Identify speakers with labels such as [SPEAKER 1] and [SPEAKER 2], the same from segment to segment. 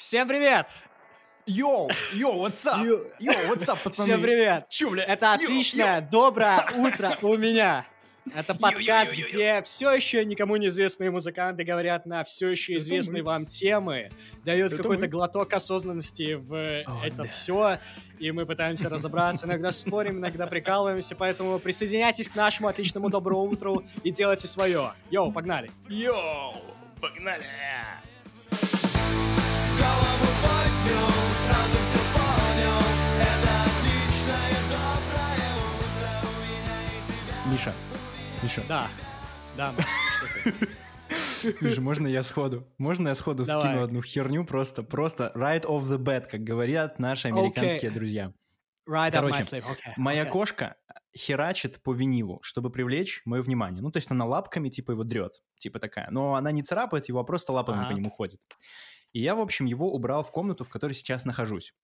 [SPEAKER 1] Всем привет!
[SPEAKER 2] Йоу, йоу, what's up?
[SPEAKER 1] Йо-
[SPEAKER 2] Йоу, what's up, пацаны?
[SPEAKER 1] Всем привет!
[SPEAKER 2] Чё, бля?
[SPEAKER 1] Это отличное, доброе утро у меня. Это подкаст,
[SPEAKER 2] Йо-йо-йо-йо-йо.
[SPEAKER 1] где все еще никому неизвестные музыканты говорят на все еще
[SPEAKER 2] Это
[SPEAKER 1] известные вам темы, дают
[SPEAKER 2] Это
[SPEAKER 1] какой-то глоток осознанности в
[SPEAKER 2] О,
[SPEAKER 1] это
[SPEAKER 2] да.
[SPEAKER 1] все, и мы пытаемся разобраться, иногда спорим, иногда прикалываемся, поэтому присоединяйтесь к нашему отличному доброму утру и делайте свое. Йоу, погнали!
[SPEAKER 2] Йоу, погнали. Миша, Миша,
[SPEAKER 1] Да, да?
[SPEAKER 2] Миша, можно я сходу? Можно я сходу
[SPEAKER 1] Давай.
[SPEAKER 2] вкину одну херню просто, просто right off the bat, как говорят наши американские друзья.
[SPEAKER 1] Right up my
[SPEAKER 2] Короче,
[SPEAKER 1] sleeve, okay,
[SPEAKER 2] Моя
[SPEAKER 1] okay.
[SPEAKER 2] кошка херачит по винилу, чтобы привлечь мое внимание. Ну, то есть она лапками, типа, его дрет, типа такая. Но она не царапает его, а просто лапами
[SPEAKER 1] Ага.
[SPEAKER 2] по нему ходит. И я, в общем, его убрал в комнату, в которой сейчас нахожусь.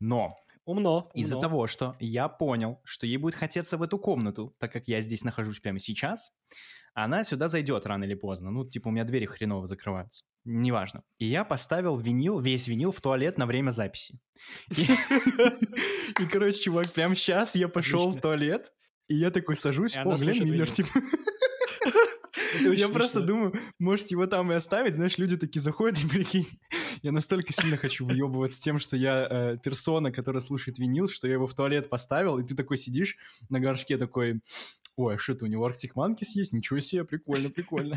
[SPEAKER 2] Но
[SPEAKER 1] Умно.
[SPEAKER 2] из-за
[SPEAKER 1] умно.
[SPEAKER 2] того, что я понял, что ей будет хотеться в эту комнату, так как я здесь нахожусь прямо сейчас, она сюда зайдет рано или поздно. Ну, типа, у меня двери хреново закрываются. Неважно. И я поставил винил, весь винил в туалет на время записи. И, короче, чувак, прямо сейчас я пошел в туалет, и я такой сажусь, о, Глен Миллер, типа... Я просто думаю, может его там и оставить, знаешь, люди такие заходят и прикинь, я настолько сильно хочу въебывать с тем, что я э, персона, которая слушает винил, что я его в туалет поставил, и ты такой сидишь на горшке такой, ой, а что это у него Arctic Monkeys есть? Ничего себе, прикольно, прикольно.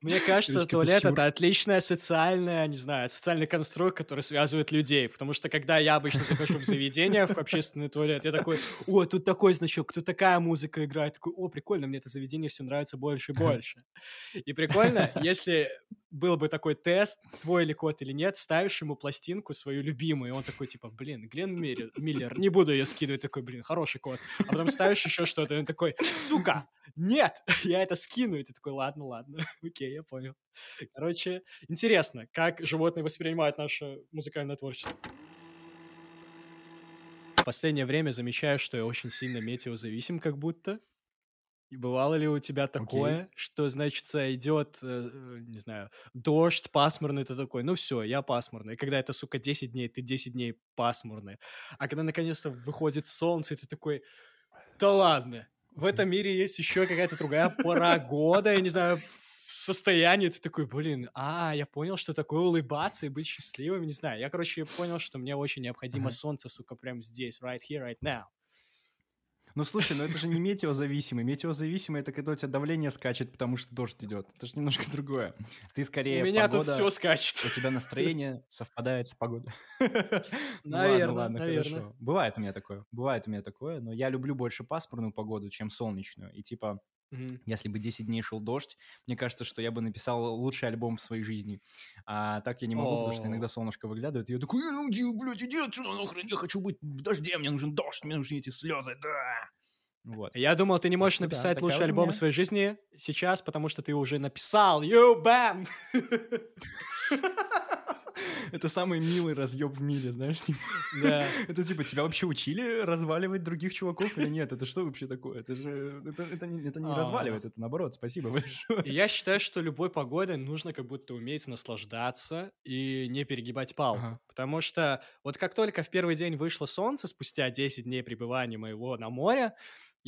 [SPEAKER 1] Мне кажется, туалет это отличная социальная, не знаю, социальный конструкт, который связывает людей. Потому что когда я обычно захожу в заведение, в общественный туалет, я такой, о, тут такой значок, тут такая музыка играет. Такой, о, прикольно, мне это заведение все нравится больше и больше. И прикольно, если был бы такой тест, твой ли кот или нет, ставишь ему пластинку свою любимую, и он такой, типа, блин, Глен Миллер, Миллер, не буду ее скидывать, такой, блин, хороший кот. А потом ставишь еще что-то, и он такой, сука, нет, я это скину, и ты такой, ладно, ладно, окей, я понял. Короче, интересно, как животные воспринимают наше музыкальное творчество. В последнее время замечаю, что я очень сильно метеозависим, как будто. И бывало ли у тебя такое, что, значит, идет, э, э, не знаю, дождь пасмурный, ты такой, ну все, я пасмурный. И когда это, сука, 10 дней, ты 10 дней пасмурный. А когда наконец-то выходит солнце, и ты такой, да ладно, в этом мире есть еще какая-то другая пора года, я не знаю, состояние, ты такой, блин, а, я понял, что такое улыбаться и быть счастливым, не знаю. Я, короче, понял, что мне очень необходимо солнце, сука, прямо здесь, right here, right now.
[SPEAKER 2] Ну, слушай, ну это же не метеозависимый. Метеозависимый — это когда у тебя давление скачет, потому что дождь идет. Это же немножко другое. Ты скорее
[SPEAKER 1] У меня
[SPEAKER 2] погода...
[SPEAKER 1] тут все скачет.
[SPEAKER 2] у тебя настроение совпадает с погодой. Ну
[SPEAKER 1] Наверно,
[SPEAKER 2] ладно, хорошо. Бывает у меня такое, бывает у меня такое, но я люблю больше пасмурную погоду, чем солнечную. И типа,
[SPEAKER 1] Мгм.
[SPEAKER 2] если бы 10 дней шел дождь, мне кажется, что я бы написал лучший альбом в своей жизни. А так я не могу, потому что иногда солнышко выглядывает, и я такой, «Э, ну, иди, блядь, иди отсюда, нахрен, я хочу быть в дожде, мне нужен дождь, мне нужны эти слезы, да. Вот.
[SPEAKER 1] Я думал, ты не можешь
[SPEAKER 2] да,
[SPEAKER 1] написать
[SPEAKER 2] такая
[SPEAKER 1] лучший альбом
[SPEAKER 2] меня.
[SPEAKER 1] в своей жизни сейчас, потому что ты уже написал. Ю, бэм!
[SPEAKER 2] Это самый милый разъеб в мире, знаешь, типа.
[SPEAKER 1] Да.
[SPEAKER 2] Это типа, тебя вообще учили разваливать других чуваков или нет? Это что вообще такое? Это же, это, это не, это не
[SPEAKER 1] А.
[SPEAKER 2] разваливает, это наоборот, спасибо большое.
[SPEAKER 1] Я считаю, что любой погодой нужно как будто уметь наслаждаться и не перегибать палку.
[SPEAKER 2] Ага.
[SPEAKER 1] Потому что вот как только в первый день вышло солнце, спустя 10 дней пребывания моего на море,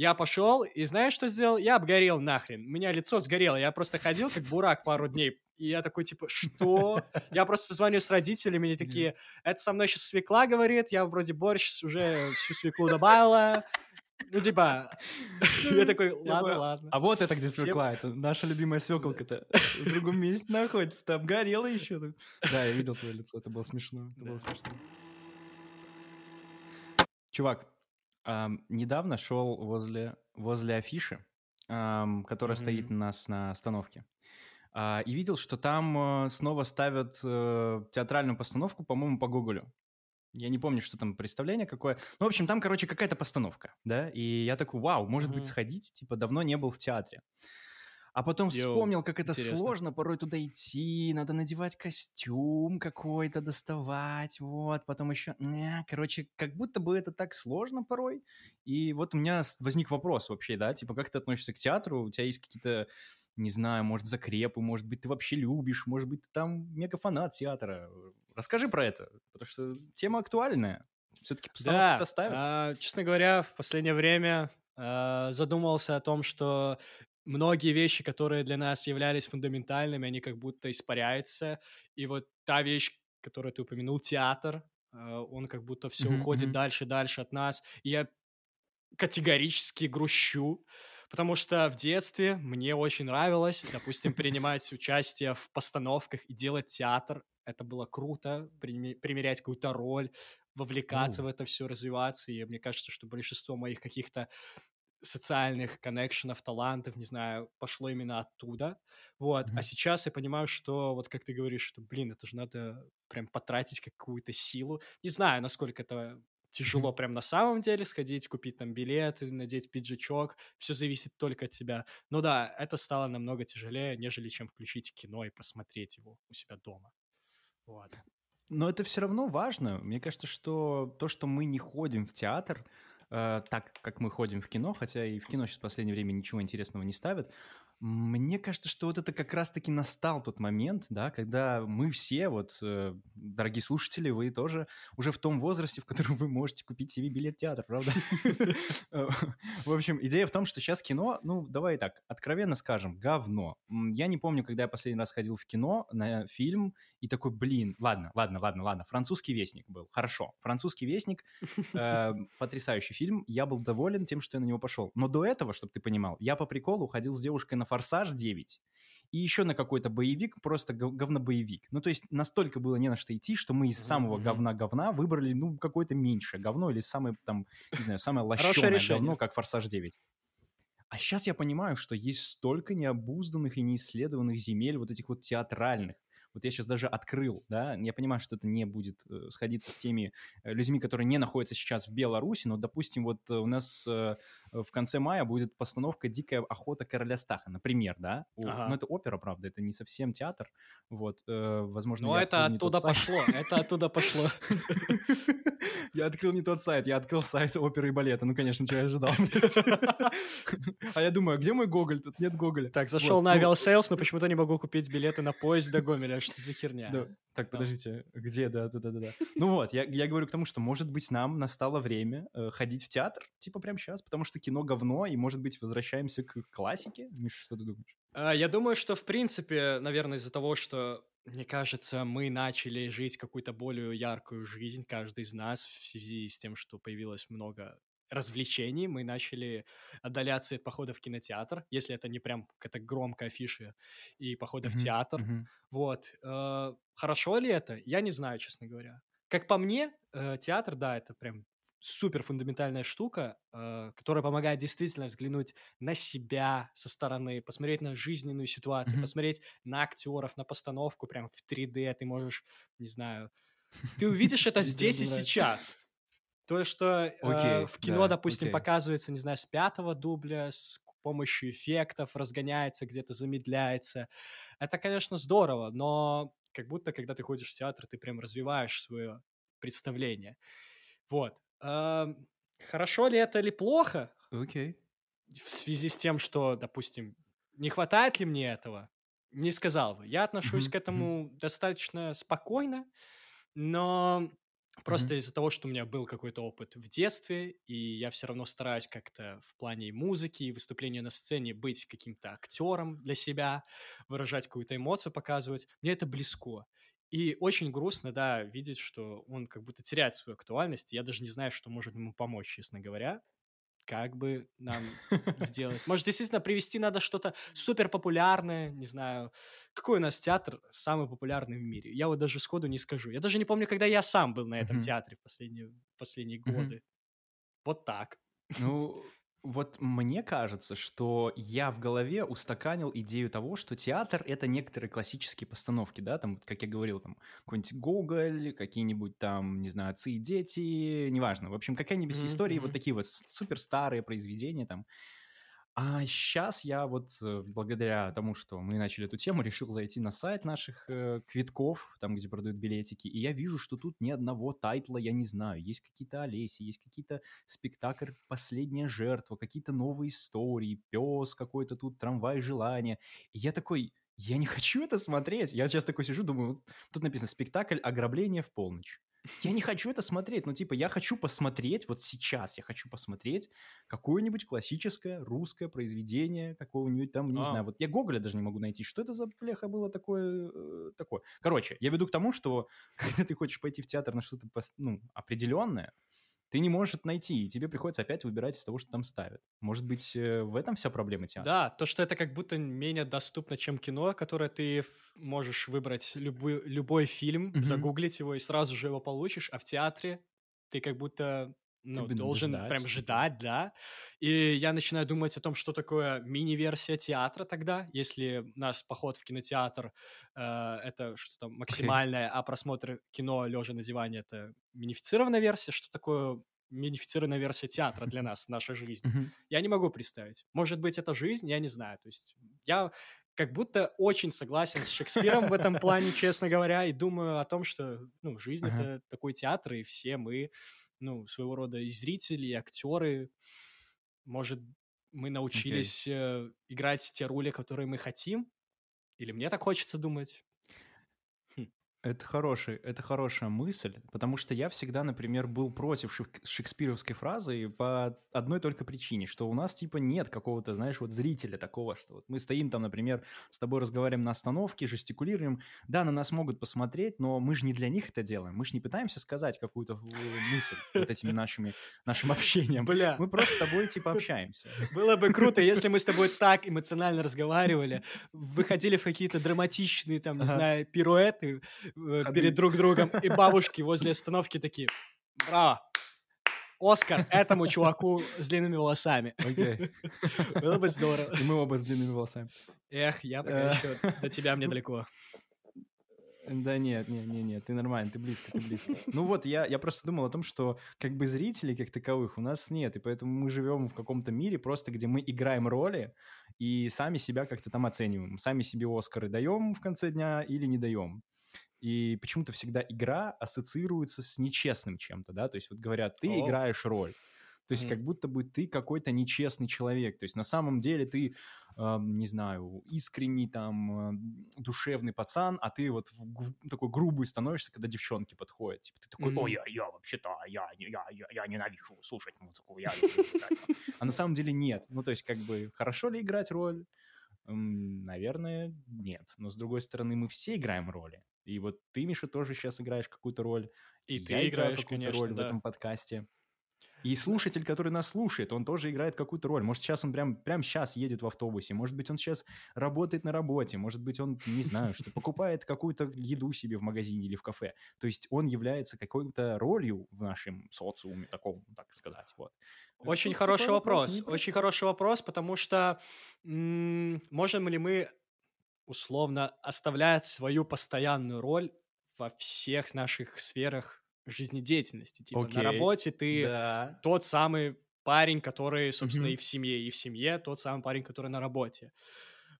[SPEAKER 1] я пошел, и знаешь, что сделал? Я обгорел нахрен. У меня лицо сгорело. Я просто ходил как бурак пару дней. И я такой, типа, что? Я просто звоню с родителями, они такие, это со мной сейчас свекла говорит, я вроде борщ уже всю свеклу добавила. Ну, типа, я такой, ладно, ладно.
[SPEAKER 2] А вот это где свекла, это наша любимая свеколка-то в другом месте находится, ты обгорела еще. Да, я видел твое лицо, это было смешно, это было смешно. Чувак, ам, недавно шел возле, возле афиши, ам, которая
[SPEAKER 1] Мгм.
[SPEAKER 2] стоит у нас на остановке, а, и видел, что там э, снова ставят э, театральную постановку, по-моему, по Гоголю. Я не помню, что там представление какое. Ну, в общем, там, короче, какая-то постановка, да? И я такой, вау, может быть,
[SPEAKER 1] Мгм.
[SPEAKER 2] сходить? Типа, давно не был в театре. А потом
[SPEAKER 1] Йоу,
[SPEAKER 2] вспомнил, как это
[SPEAKER 1] интересно.
[SPEAKER 2] сложно порой туда идти, надо надевать костюм какой-то, доставать, вот, потом еще, короче, как будто бы это так сложно порой. И вот у меня возник вопрос вообще, да, типа, как ты относишься к театру? У тебя есть какие-то не знаю, может, закрепы, может быть, ты вообще любишь, может быть, ты там мега-фанат театра. Расскажи про это, потому что тема актуальная. Все-таки постановки
[SPEAKER 1] Да,
[SPEAKER 2] ставятся.
[SPEAKER 1] а, честно говоря, в последнее время а, задумался о том, что многие вещи, которые для нас являлись фундаментальными, они как будто испаряются. И вот та вещь, которую ты упомянул, театр, а, он как будто все
[SPEAKER 2] Мгм,
[SPEAKER 1] уходит дальше, дальше от нас. И я категорически грущу, потому что в детстве мне очень нравилось, допустим, принимать участие в постановках и делать театр. Это было круто, приме- примерять какую-то роль, вовлекаться
[SPEAKER 2] Оу.
[SPEAKER 1] в это все, развиваться. И мне кажется, что большинство моих каких-то социальных коннекшенов, талантов, не знаю, пошло именно оттуда. Вот. А
[SPEAKER 2] Мгм.
[SPEAKER 1] сейчас я понимаю, что вот как ты говоришь, что, блин, это же надо прям потратить какую-то силу. Не знаю, насколько это тяжело
[SPEAKER 2] Мгм.
[SPEAKER 1] прям на самом деле сходить, купить там билеты, надеть пиджачок. Все зависит только от тебя. Ну да, это стало намного тяжелее, нежели чем включить кино и посмотреть его у себя дома. Вот.
[SPEAKER 2] Но это все равно важно. Мне кажется, что то, что мы не ходим в театр, так как мы ходим в кино, хотя и в кино сейчас в последнее время ничего интересного не ставят, мне кажется, что вот это как раз-таки настал тот момент, да, когда мы все, вот, э, дорогие слушатели, вы тоже уже в том возрасте, в котором вы можете купить себе билет в театр, правда? Э, В общем, идея в том, что сейчас кино, ну, давай так, откровенно скажем, говно. Я не помню, когда я последний раз ходил в кино на фильм, и такой, блин, ладно, ладно, ладно, ладно, «Французский вестник» был, хорошо. «Французский вестник», э, потрясающий фильм, я был доволен тем, что я на него пошел. Но до этого, чтобы ты понимал, я по приколу ходил с девушкой на «Форсаж 9», и еще на какой-то боевик, просто гов- говнобоевик. Ну, то есть настолько было не на что идти, что мы из самого говна-говна выбрали, ну, какое-то меньшее говно или самое, там, не знаю, самое лощеное говно, как «Форсаж 9». А сейчас я понимаю, что есть столько необузданных и неисследованных земель вот этих вот театральных. Вот я сейчас даже открыл, да, я понимаю, что это не будет э, сходиться с теми э, людьми, которые не находятся сейчас в Беларуси, но, допустим, вот э, у нас э, в конце мая будет постановка «Дикая охота короля Стаха», например, да? У-
[SPEAKER 1] Ага.
[SPEAKER 2] Ну, это опера, правда, это не совсем театр, вот, э, возможно,
[SPEAKER 1] Но
[SPEAKER 2] я
[SPEAKER 1] это оттуда пошло, это оттуда пошло.
[SPEAKER 2] Я открыл не тот сайт, я открыл сайт оперы и балета. Ну, конечно, чего я ожидал. А я думаю, а где мой Гоголь? Тут нет Гоголя.
[SPEAKER 1] Так, зашел на
[SPEAKER 2] ну,
[SPEAKER 1] Aviasales, но почему-то не могу купить билеты на поезд до Гомеля. Что за херня?
[SPEAKER 2] Так, подождите, где, да, да, да, да. Ну вот, я, я говорю к тому, что, может быть, нам настало время э, ходить в театр, типа прямо сейчас, потому что кино говно, и, может быть, возвращаемся к классике. Миша, что ты думаешь?
[SPEAKER 1] А, Я думаю, что, в принципе, наверное, из-за того, что, мне кажется, мы начали жить какую-то более яркую жизнь, каждый из нас, в связи с тем, что появилось много развлечений, мы начали отдаляться от похода в кинотеатр, если это не прям какая-то громкая афиша и похода в
[SPEAKER 2] Мгм,
[SPEAKER 1] театр.
[SPEAKER 2] мгм.
[SPEAKER 1] Вот. Э, Хорошо ли это? Я не знаю, честно говоря. Как по мне, э, театр, да, это прям супер фундаментальная штука, э, которая помогает действительно взглянуть на себя со стороны, посмотреть на жизненную ситуацию,
[SPEAKER 2] Мгм.
[SPEAKER 1] посмотреть на актеров, на постановку прям в 3D. Ты можешь, не знаю, ты увидишь это
[SPEAKER 2] 3D
[SPEAKER 1] здесь и сейчас. То, что э, в кино,
[SPEAKER 2] да,
[SPEAKER 1] допустим, показывается, не знаю, с пятого дубля, с помощью эффектов, разгоняется, где-то замедляется. Это, конечно, здорово, но как будто, когда ты ходишь в театр, ты прям развиваешь свое представление. Вот. Хорошо ли это или плохо
[SPEAKER 2] Окей.
[SPEAKER 1] в связи с тем, что, допустим, не хватает ли мне этого? Не сказал бы. Я отношусь к этому достаточно спокойно, но просто из-за того, что у меня был какой-то опыт в детстве, и я все равно стараюсь как-то в плане музыки и выступления на сцене быть каким-то актером для себя, выражать какую-то эмоцию, показывать, мне это близко. И очень грустно, да, видеть, что он как будто теряет свою актуальность. Я даже не знаю, что может ему помочь, честно говоря. Как бы нам сделать? Может, действительно привести надо что-то супер популярное, не знаю. Какой у нас театр самый популярный в мире? Я вот даже сходу не скажу. Я даже не помню, когда я сам был на этом театре в последние, последние годы. Вот так.
[SPEAKER 2] Ну, вот мне кажется, что я в голове устаканил идею того, что театр — это некоторые классические постановки, да, там, как я говорил, там, какой-нибудь Гоголь, какие-нибудь там, не знаю, «Отцы и дети», неважно. В общем, какая-нибудь
[SPEAKER 1] Мгм,
[SPEAKER 2] история, вот такие вот суперстарые произведения там. А сейчас я вот э, благодаря тому, что мы начали эту тему, решил зайти на сайт наших э, квитков, там, где продают билетики, и я вижу, что тут ни одного тайтла я не знаю. Есть какие-то Олеси, есть какие-то спектакль «Последняя жертва», какие-то новые истории, пес какой-то тут, трамвай желания. И я такой, я не хочу это смотреть. Я сейчас такой сижу, думаю, вот тут написано «Спектакль ограбление в полночь». Я не хочу это смотреть, ну, типа, я хочу посмотреть, вот сейчас я хочу посмотреть какое-нибудь классическое русское произведение, какого-нибудь там, не
[SPEAKER 1] А.
[SPEAKER 2] знаю, вот я Гоголя даже не могу найти, что это за бляха было такое, э, такое. Короче, я веду к тому, что когда ты хочешь пойти в театр на что-то, ну, определенное, ты не можешь это найти, и тебе приходится опять выбирать из того, что там ставят. Может быть, э, в этом вся проблема театра?
[SPEAKER 1] Да, то, что это как будто менее доступно, чем кино, которое ты можешь выбрать любой, любой фильм,
[SPEAKER 2] Мгм.
[SPEAKER 1] загуглить его и сразу же его получишь, а в театре ты как будто ну,
[SPEAKER 2] надо
[SPEAKER 1] должен
[SPEAKER 2] ждать
[SPEAKER 1] прям ждать, да. И я начинаю думать о том, что такое мини-версия театра тогда, если наш поход в кинотеатр э, это что-то максимальное, а просмотр кино лежа на диване это минифицированная версия, что такое минифицированная версия театра для нас в нашей жизни. Я не могу представить. Может быть, это жизнь, я не знаю. То есть я как будто очень согласен с Шекспиром в этом плане, честно говоря, и думаю о том, что ну, жизнь
[SPEAKER 2] Ага.
[SPEAKER 1] это такой театр, и все мы, ну, своего рода и зрители, и актеры. Может, мы научились э, играть те роли, которые мы хотим? Или мне так хочется думать?
[SPEAKER 2] Это хороший, это хорошая мысль, потому что я всегда, например, был против шек- шекспировской фразы по одной только причине, что у нас типа нет какого-то, знаешь, вот зрителя такого, что вот мы стоим там, например, с тобой разговариваем на остановке, жестикулируем, да, на нас могут посмотреть, но мы же не для них это делаем, мы же не пытаемся сказать какую-то мысль вот этими нашими, нашим общением.
[SPEAKER 1] Бля,
[SPEAKER 2] Мы просто с тобой типа общаемся.
[SPEAKER 1] было бы круто, если мы с тобой так эмоционально разговаривали, выходили в какие-то драматичные, там, не знаю, пируэты
[SPEAKER 2] Ходы.
[SPEAKER 1] перед друг другом, и бабушки возле остановки такие, браво, Оскар этому чуваку с длинными волосами.
[SPEAKER 2] Окей.
[SPEAKER 1] Было бы здорово.
[SPEAKER 2] И мы оба с длинными волосами.
[SPEAKER 1] Эх, я пока
[SPEAKER 2] Э.
[SPEAKER 1] еще до тебя мне далеко.
[SPEAKER 2] Да нет, нет, нет, нет, ты нормально, ты близко, ты близко. Ну вот, я, я просто думал о том, что как бы зрителей как таковых у нас нет, и поэтому мы живем в каком-то мире просто, где мы играем роли и сами себя как-то там оцениваем. Сами себе Оскары даем в конце дня или не даем. И почему-то всегда игра ассоциируется с нечестным чем-то, да, то есть вот говорят, ты
[SPEAKER 1] О.
[SPEAKER 2] играешь роль. То есть
[SPEAKER 1] Мгм.
[SPEAKER 2] как будто бы ты какой-то нечестный человек. То есть на самом деле ты, эм, не знаю, искренний там эм, душевный пацан, а ты вот в- в- такой грубый становишься, когда девчонки подходят. Типа ты такой, ой, я, я вообще-то, я, не- я, я, я ненавижу слушать музыку, я люблю читать». А на самом деле нет. Ну то есть как бы хорошо ли играть роль? Наверное, нет. Но с другой стороны, мы все играем роли. И вот ты, Миша, тоже сейчас играешь какую-то роль.
[SPEAKER 1] И
[SPEAKER 2] я
[SPEAKER 1] ты
[SPEAKER 2] играю
[SPEAKER 1] играешь,
[SPEAKER 2] какую-то роль в
[SPEAKER 1] да.
[SPEAKER 2] этом подкасте. И слушатель, который нас слушает, он тоже играет какую-то роль. Может, сейчас он прям, прям сейчас едет в автобусе, может быть, он сейчас работает на работе, может быть, он, не знаю, что покупает какую-то еду себе в магазине или в кафе. То есть он является какой-то ролью в нашем социуме, таком, так сказать. Вот.
[SPEAKER 1] Очень
[SPEAKER 2] Тут
[SPEAKER 1] хороший
[SPEAKER 2] такой вопрос,
[SPEAKER 1] вопрос. Очень хороший вопрос, потому что м, можем ли мы условно оставлять свою постоянную роль во всех наших сферах жизнедеятельности? Типа
[SPEAKER 2] Окей.
[SPEAKER 1] на работе ты
[SPEAKER 2] Да.
[SPEAKER 1] тот самый парень, который, собственно,
[SPEAKER 2] Мгм.
[SPEAKER 1] и в семье, и в семье тот самый парень, который на работе.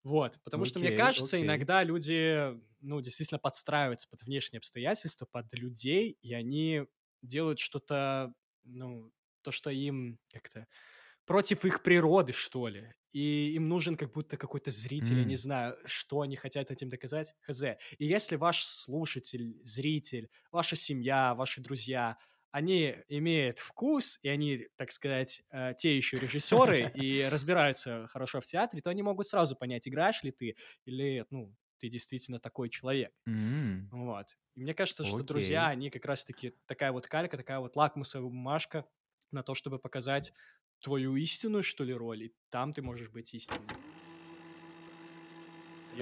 [SPEAKER 1] Вот, потому что, мне кажется,
[SPEAKER 2] окей.
[SPEAKER 1] иногда люди, ну, действительно подстраиваются под внешние обстоятельства, под людей, и они делают что-то, ну, то, что им как-то против их природы, что ли. И им нужен как будто какой-то зритель, я не знаю, что они хотят этим доказать, хз. И если ваш слушатель, зритель, ваша семья, ваши друзья, они имеют вкус, и они, так сказать, э, те еще режиссеры и разбираются хорошо в театре, то они могут сразу понять, играешь ли ты или, ну, ты действительно такой человек.
[SPEAKER 2] М.
[SPEAKER 1] Вот. И мне кажется, что друзья, они как раз-таки такая вот калька, такая вот лакмусовая бумажка на то, чтобы показать твою истинную, что ли, роль, и там ты можешь быть истинным.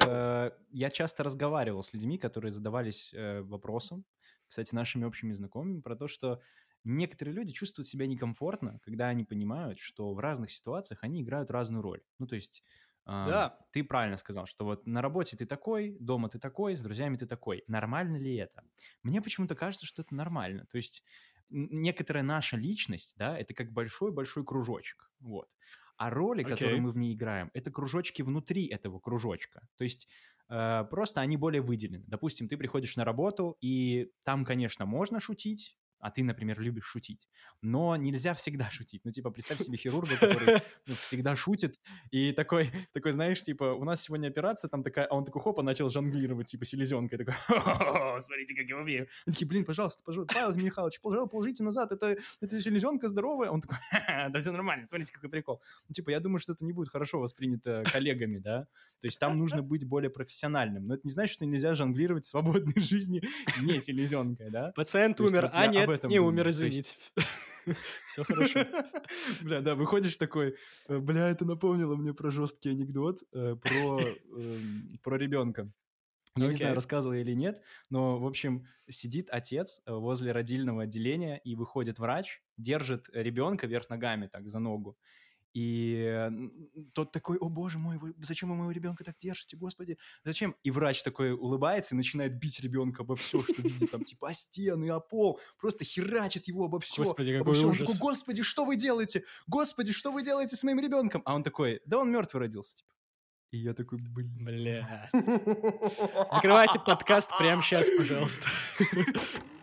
[SPEAKER 2] Э, Я часто разговаривал с людьми, которые задавались э, вопросом, кстати, нашими общими знакомыми, про то, что некоторые люди чувствуют себя некомфортно, когда они понимают, что в разных ситуациях они играют разную роль. Ну, то есть...
[SPEAKER 1] Да.
[SPEAKER 2] Ты правильно сказал, что вот на работе ты такой, дома ты такой, с друзьями ты такой. Нормально ли это? Мне почему-то кажется, что это нормально. То есть некоторая наша личность, да, это как большой-большой кружочек, вот. А роли, которые
[SPEAKER 1] Окей.
[SPEAKER 2] мы в ней играем, это кружочки внутри этого кружочка. То есть э, просто они более выделены. Допустим, ты приходишь на работу, и там, конечно, можно шутить, а ты, например, любишь шутить, но нельзя всегда шутить. Ну, типа, представь себе хирурга, который ну, всегда шутит, и такой, такой, знаешь, типа, у нас сегодня операция, там такая, а он такой, хопа, начал жонглировать, типа, селезенкой, такой, «Хо-хо-хо, смотрите, как я умею. Они такие, блин, пожалуйста, пожалуйста, Павел Михайлович, пожалуйста, положите назад, это, это селезенка здоровая. Он такой, «Ха-ха, да все нормально, смотрите, какой прикол. Ну, типа, я думаю, что это не будет хорошо воспринято коллегами, да, то есть там нужно быть более профессиональным, но это не значит, что нельзя жонглировать в свободной жизни не селезенкой, да.
[SPEAKER 1] Пациент умер. а,
[SPEAKER 2] я об этом
[SPEAKER 1] не
[SPEAKER 2] думаю.
[SPEAKER 1] умер, извините. Все хорошо.
[SPEAKER 2] Бля, да, выходишь такой, э, бля, это напомнило мне про жесткий анекдот э, про, эм, про ребенка. Я не знаю, рассказывал я или нет, но, в общем, сидит отец э, возле родильного отделения, и выходит врач, держит ребенка вверх ногами так за ногу. И тот такой, о боже мой, вы, зачем вы моего ребенка так держите, господи, зачем? И врач такой улыбается и начинает бить ребенка обо все, что видит, там, типа, о стены, о пол, просто херачит его обо все.
[SPEAKER 1] Господи,
[SPEAKER 2] обо
[SPEAKER 1] какой.
[SPEAKER 2] Он
[SPEAKER 1] ужас.
[SPEAKER 2] такой, господи, что вы делаете? Господи, что вы делаете с моим ребенком? А он такой, да он мертвый родился, типа. И я такой, блин.
[SPEAKER 1] Бля. Закрывайте подкаст прямо сейчас, пожалуйста.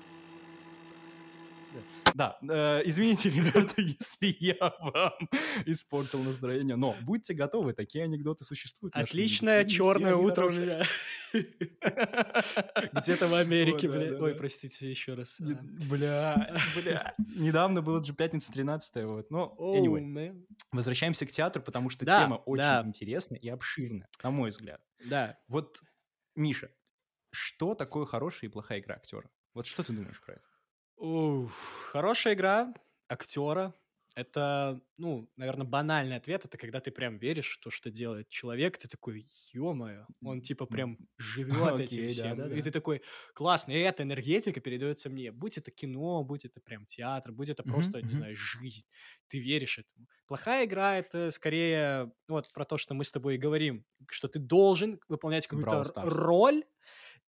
[SPEAKER 2] Да, э, извините, ребята, если я вам испортил настроение, но будьте готовы, такие анекдоты существуют.
[SPEAKER 1] Отличное черное утро у меня. Где-то в Америке, бля. Ой, простите еще раз.
[SPEAKER 2] Не-
[SPEAKER 1] А.
[SPEAKER 2] Бля, бля. Недавно было же пятница 13 вот. Но, anyway, возвращаемся к театру, потому что тема очень интересная и обширная, на мой взгляд.
[SPEAKER 1] Да.
[SPEAKER 2] Вот, Миша, что такое хорошая и плохая игра актера? Вот что ты думаешь про это?
[SPEAKER 1] Ух, хорошая игра актера. Это, ну, наверное, банальный ответ. Это когда ты прям веришь в то, что делает человек. Ты такой, ё-моё, он типа прям живет этим
[SPEAKER 2] Окей,
[SPEAKER 1] всем.
[SPEAKER 2] да-да-да.
[SPEAKER 1] И ты такой, классно, и эта энергетика передается мне. Будь это кино, будь это прям театр, будь это просто, не
[SPEAKER 2] мгм.
[SPEAKER 1] знаю, жизнь. Ты веришь этому. Плохая игра — это скорее вот про то, что мы с тобой и говорим, что ты должен выполнять какую-то роль,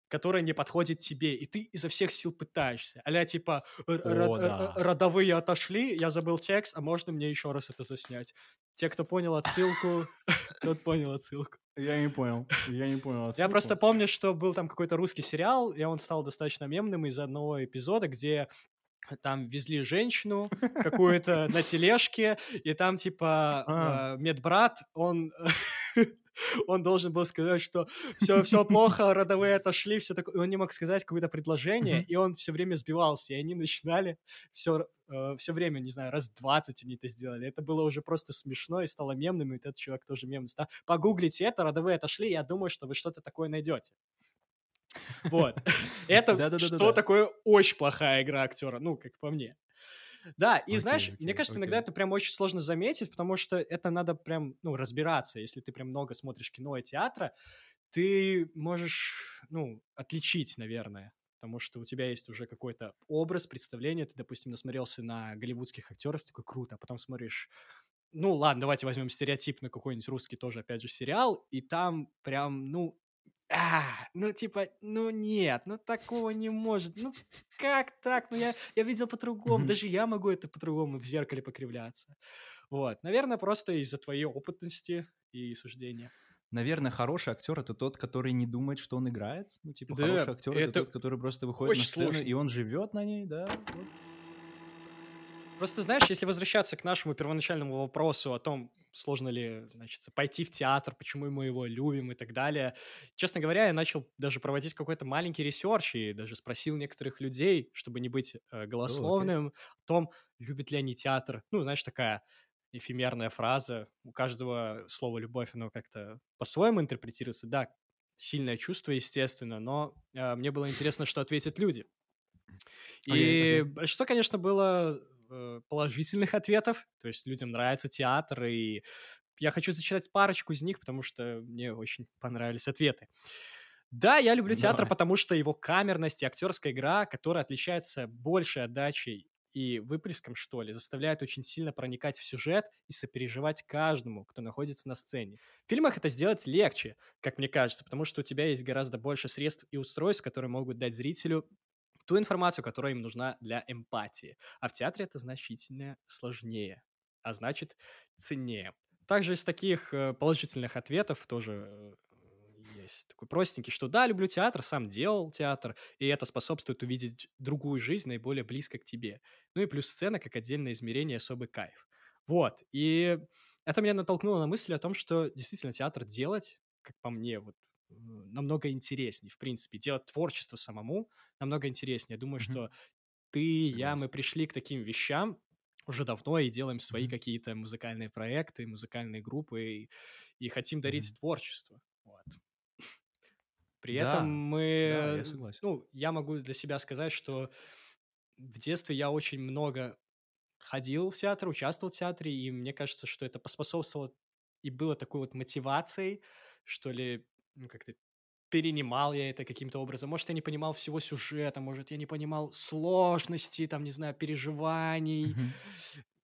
[SPEAKER 1] которая не подходит тебе, и ты изо всех сил пытаешься. Аля типа
[SPEAKER 2] О, да.
[SPEAKER 1] родовые отошли, я забыл текст, а можно мне еще раз это заснять? Те, кто понял отсылку, тот понял отсылку.
[SPEAKER 2] Я не понял, я не понял.
[SPEAKER 1] Я просто помню, что был там какой-то русский сериал, и он стал достаточно мемным из одного эпизода, где там везли женщину какую-то на тележке, и там типа
[SPEAKER 2] А.
[SPEAKER 1] э, медбрат, он он должен был сказать, что все, все плохо, родовые отошли, все такое. Он не мог сказать какое-то предложение, и он все время сбивался, и они начинали все, все время, не знаю, раз 20 они это сделали. Это было уже просто смешно и стало мемным, и этот чувак тоже мемный стал. Погуглите это, родовые отошли, я думаю, что вы что-то такое найдете. Вот. Это что такое очень плохая игра актера, ну, как по мне. Да, и
[SPEAKER 2] Окей,
[SPEAKER 1] знаешь,
[SPEAKER 2] окей,
[SPEAKER 1] мне кажется, иногда
[SPEAKER 2] окей.
[SPEAKER 1] это прям очень сложно заметить, потому что это надо прям, ну, разбираться. Если ты прям много смотришь кино и театра, ты можешь, ну, отличить, наверное, потому что у тебя есть уже какой-то образ, представление. Ты, допустим, насмотрелся на голливудских актеров, такой круто, а потом смотришь ну, ладно, давайте возьмем стереотипно какой-нибудь русский тоже, опять же, сериал, и там прям, ну, а, ну, типа, ну, нет, ну, такого не может, ну, как так, ну, я, я видел по-другому, даже я могу это по-другому в зеркале покривляться. Вот, наверное, просто из-за твоей опытности и суждения.
[SPEAKER 2] Наверное, хороший актер это тот, который не думает, что он играет. Ну, типа,
[SPEAKER 1] Да,
[SPEAKER 2] хороший актер это,
[SPEAKER 1] это
[SPEAKER 2] тот, который просто выходит на сцену,
[SPEAKER 1] сложно.
[SPEAKER 2] и он живет на ней, да. вот.
[SPEAKER 1] Просто, знаешь, если возвращаться к нашему первоначальному вопросу о том, сложно ли, значит, пойти в театр, почему мы его любим и так далее, честно говоря, я начал даже проводить какой-то маленький research и даже спросил некоторых людей, чтобы не быть э, голословным, о том, любят ли они театр. Ну, знаешь, такая эфемерная фраза. У каждого слова «любовь», оно как-то по-своему интерпретируется. Да, сильное чувство, естественно, но э, мне было интересно, что ответят люди. И
[SPEAKER 2] Окей, окей.
[SPEAKER 1] большинство, конечно, было положительных ответов. То есть людям нравится театр, и я хочу зачитать парочку из них, потому что мне очень понравились ответы. Да, я люблю театр,
[SPEAKER 2] Давай.
[SPEAKER 1] потому что его камерность и актерская игра, которая отличается большей отдачей и выплеском, что ли, заставляет очень сильно проникать в сюжет и сопереживать каждому, кто находится на сцене. В фильмах это сделать легче, как мне кажется, потому что у тебя есть гораздо больше средств и устройств, которые могут дать зрителю ту информацию, которая им нужна для эмпатии. А в театре это значительно сложнее, а значит ценнее. также из таких э, положительных ответов тоже э, есть такой простенький, что да, люблю театр, сам делал театр, и это способствует увидеть другую жизнь наиболее близко к тебе. Ну и плюс сцена как отдельное измерение, особый кайф. Вот, и это меня натолкнуло на мысль о том, что действительно театр делать, как по мне, вот намного интереснее, в принципе, делать творчество самому намного интереснее. Я думаю,
[SPEAKER 2] Мгм.
[SPEAKER 1] что ты, я,
[SPEAKER 2] Согласен.
[SPEAKER 1] мы пришли к таким вещам уже давно и делаем свои
[SPEAKER 2] Мгм.
[SPEAKER 1] какие-то музыкальные проекты, музыкальные группы и, и хотим дарить
[SPEAKER 2] Мгм.
[SPEAKER 1] творчество. Вот. При
[SPEAKER 2] Да,
[SPEAKER 1] этом
[SPEAKER 2] Да,
[SPEAKER 1] мы,
[SPEAKER 2] я согласен.
[SPEAKER 1] ну, я могу для себя сказать, что в детстве я очень много ходил в театр, участвовал в театре, и мне кажется, что это поспособствовало и было такой вот мотивацией, что ли, ну, как-то перенимал я это каким-то образом. Может, я не понимал всего сюжета, может, я не понимал сложности, там, не знаю, переживаний,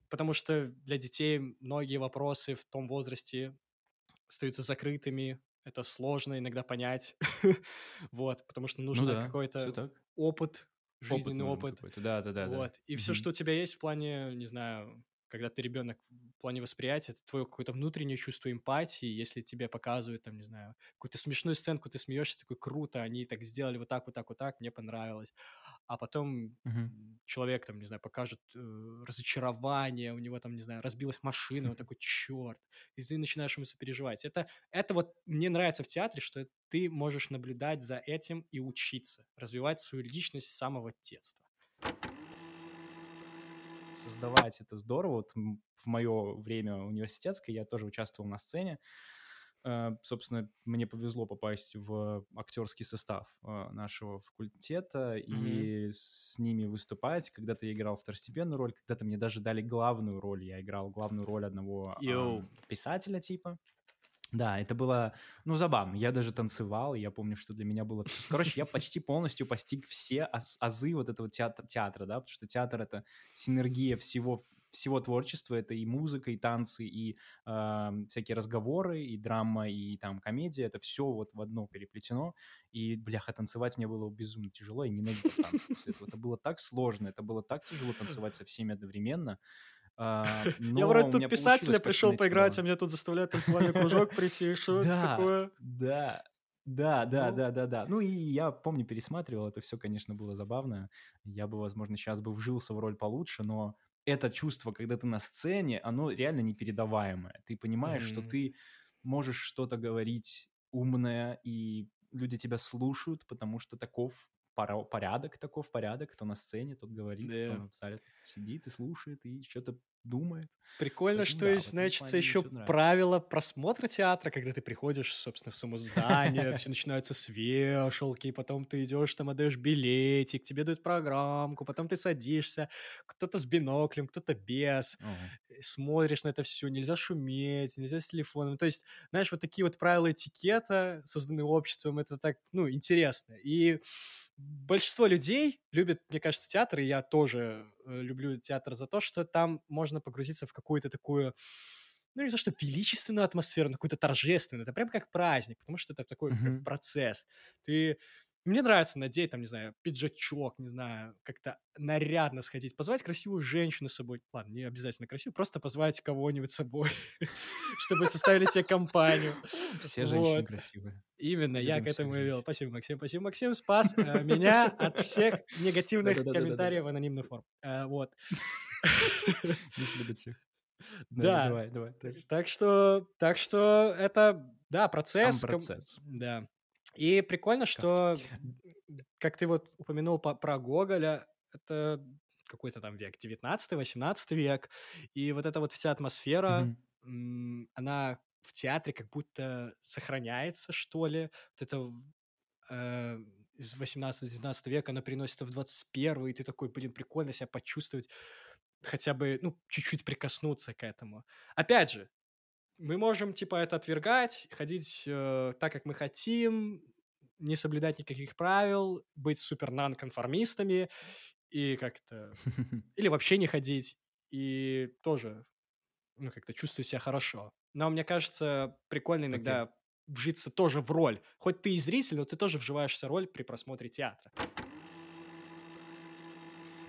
[SPEAKER 1] потому что для детей многие вопросы в том возрасте остаются закрытыми, это сложно иногда понять, вот, потому что
[SPEAKER 2] Ну
[SPEAKER 1] нужно
[SPEAKER 2] да, все
[SPEAKER 1] какой-то опыт,
[SPEAKER 2] Опыт
[SPEAKER 1] жизненный опыт,
[SPEAKER 2] какой-то. Да, да, да, да.
[SPEAKER 1] вот. И все,
[SPEAKER 2] Мгм.
[SPEAKER 1] что у тебя есть в плане, не знаю, когда ты ребенок в плане восприятия, это твое какое-то внутреннее чувство эмпатии. Если тебе показывают, там, не знаю, какую-то смешную сценку, ты смеешься, такой, круто, они так сделали вот так, вот так, вот так, мне понравилось. А потом м, человек, там, не знаю, покажет э, разочарование, у него там, не знаю, разбилась машина, он такой, черт. И ты начинаешь ему сопереживать. Это, это вот мне нравится в театре, что ты можешь наблюдать за этим и учиться, развивать свою личность с самого детства.
[SPEAKER 2] Создавать это здорово. Вот в мое время университетское я тоже участвовал на сцене. Э, Собственно, мне повезло попасть в актерский состав э, нашего факультета и с ними выступать. Когда-то я играл второстепенную роль, когда-то мне даже дали главную роль. Я играл главную роль одного ам, писателя типа. Да, это было, ну, забавно. Я даже танцевал, я помню, что для меня было... Короче, я почти полностью постиг все аз- азы вот этого театра, театра, да, потому что театр — это синергия всего, всего творчества, это и музыка, и танцы, и ам, всякие разговоры, и драма, и там комедия, это все вот в одно переплетено, и, бляха, танцевать мне было безумно тяжело, я ненавидел танцы после этого. Это было так сложно, это было так тяжело танцевать со всеми одновременно, а,
[SPEAKER 1] Я вроде тут писателя пришел поиграть, а меня тут заставляют танцевальный кружок прийти. Что это такое?
[SPEAKER 2] да, да, да,
[SPEAKER 1] Ну.
[SPEAKER 2] да, да, да. Ну и я помню, пересматривал, это все, конечно, было забавно. Я бы, возможно, сейчас бы вжился в роль получше, но это чувство, когда ты на сцене, оно реально непередаваемое. Ты понимаешь, что
[SPEAKER 1] Мгм.
[SPEAKER 2] ты можешь что-то говорить умное, и люди тебя слушают, потому что таков порядок, таков порядок. Кто на сцене, тот говорит,
[SPEAKER 1] Да.
[SPEAKER 2] кто в зале сидит и слушает, и что-то думает.
[SPEAKER 1] Прикольно,
[SPEAKER 2] Поэтому
[SPEAKER 1] что
[SPEAKER 2] да,
[SPEAKER 1] есть, значит, еще правила просмотра театра, когда ты приходишь, собственно, в само здание, все начинаются с вешалки, потом ты идешь там, отдаешь билетик, тебе дают программку, потом ты садишься, кто-то с биноклем, кто-то без, э, смотришь на это все, нельзя шуметь, нельзя с телефоном. То есть, знаешь, вот такие вот правила этикета, созданные обществом, это так, ну, интересно. И большинство людей любят, мне кажется, театр, и я тоже э, люблю театр за то, что там можно погрузиться в какую-то такую, ну, не то что величественную атмосферу, но какую-то торжественную. Это прям как праздник, потому что это такой
[SPEAKER 2] Мгм.
[SPEAKER 1] процесс. Ты... Мне нравится надеть, там, не знаю, пиджачок, не знаю, как-то нарядно сходить, позвать красивую женщину с собой. Ладно, не обязательно красивую, просто позвать кого-нибудь с собой, чтобы составили тебе компанию.
[SPEAKER 2] Все женщины красивые.
[SPEAKER 1] Именно, я к этому и вел. Спасибо, Максим. Спасибо, Максим. Спас э, меня от всех негативных комментариев в анонимную форму. Э, Вот.
[SPEAKER 2] Миша любит всех.
[SPEAKER 1] Да.
[SPEAKER 2] Давай, давай.
[SPEAKER 1] Так что, так что это, да, процесс.
[SPEAKER 2] Сам процесс.
[SPEAKER 1] Да. И прикольно, что, как ты вот упомянул по- про Гоголя, это какой-то там век, 19-18 век, и вот эта вот вся атмосфера, м, она в театре как будто сохраняется, что ли. Вот это э, из 18-19 века она переносится в 21 и ты такой, блин, прикольно себя почувствовать, хотя бы, ну, чуть-чуть прикоснуться к этому. Опять же, мы можем, типа, это отвергать, ходить э, так, как мы хотим, не соблюдать никаких правил, быть супер нонконформистами и как-то... Или вообще не ходить, и тоже, ну, как-то чувствовать себя хорошо. Но мне кажется, прикольно иногда вжиться тоже в роль. Хоть ты и зритель, но ты тоже вживаешься в роль при просмотре театра.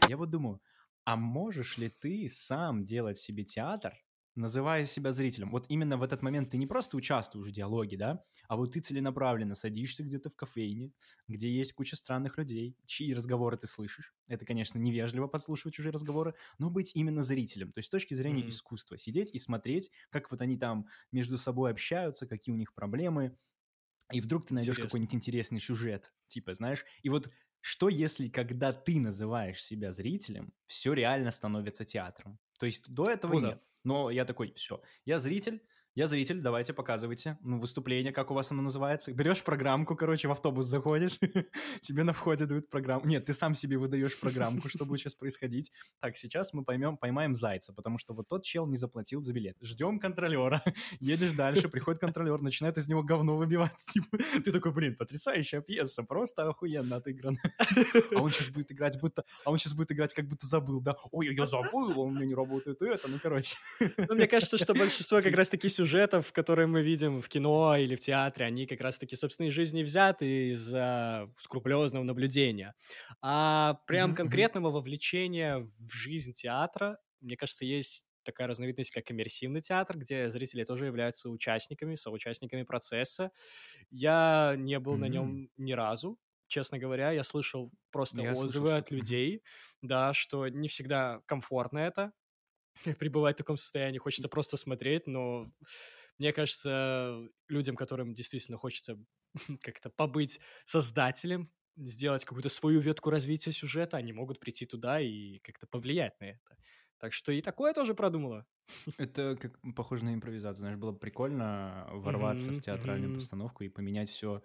[SPEAKER 2] Я вот думаю, а можешь ли ты сам делать себе театр называя себя зрителем, вот именно в этот момент ты не просто участвуешь в диалоге, да, а вот ты целенаправленно садишься где-то в кофейне, где есть куча странных людей, чьи разговоры ты слышишь. Это, конечно, невежливо подслушивать чужие разговоры, но быть именно зрителем. То есть с точки зрения
[SPEAKER 1] Мгм.
[SPEAKER 2] искусства. Сидеть и смотреть, как вот они там между собой общаются, какие у них проблемы, и вдруг ты найдешь
[SPEAKER 1] Интересно.
[SPEAKER 2] какой-нибудь интересный сюжет, типа, знаешь, и вот что если, когда ты называешь себя зрителем, все реально становится театром? То есть до этого
[SPEAKER 1] Круто.
[SPEAKER 2] нет. Но я такой, все, я зритель, я зритель, давайте показывайте. Ну, выступление, как у вас оно называется. Берешь программку, короче, в автобус заходишь, тебе на входе дают программу. Нет, ты сам себе выдаешь программку, что будет сейчас происходить. Так, сейчас мы поймем, поймаем зайца, потому что вот тот чел не заплатил за билет. Ждем контролера. Едешь дальше, приходит контролер, начинает из него говно выбивать. Типа, ты такой, блин, потрясающая пьеса, просто охуенно отыграна. А он сейчас будет играть, будто, а он сейчас будет играть, как будто забыл, да? Ой, я забыл, у меня не работает это, ну, короче.
[SPEAKER 1] Ну, мне кажется, что большинство как раз-таки сюжетов, которые мы видим в кино или в театре, они как раз-таки, собственно, из жизни взяты из-за скрупулезного наблюдения. А прям
[SPEAKER 2] мгм.
[SPEAKER 1] конкретного вовлечения в жизнь театра, мне кажется, есть такая разновидность, как иммерсивный театр, где зрители тоже являются участниками, соучастниками процесса. Я не был на
[SPEAKER 2] М.
[SPEAKER 1] нем ни разу, честно говоря. Я слышал просто
[SPEAKER 2] Я слышал,
[SPEAKER 1] отзывы
[SPEAKER 2] что-
[SPEAKER 1] от людей, да, что не всегда комфортно это, пребывать в таком состоянии, хочется просто смотреть, но мне кажется, людям, которым действительно хочется как-то побыть создателем, сделать какую-то свою ветку развития сюжета, они могут прийти туда и как-то повлиять на это. Так что и такое тоже продумала.
[SPEAKER 2] Это как похоже на импровизацию. Знаешь, было бы прикольно ворваться
[SPEAKER 1] Мгм,
[SPEAKER 2] в театральную
[SPEAKER 1] мгм.
[SPEAKER 2] постановку и поменять все,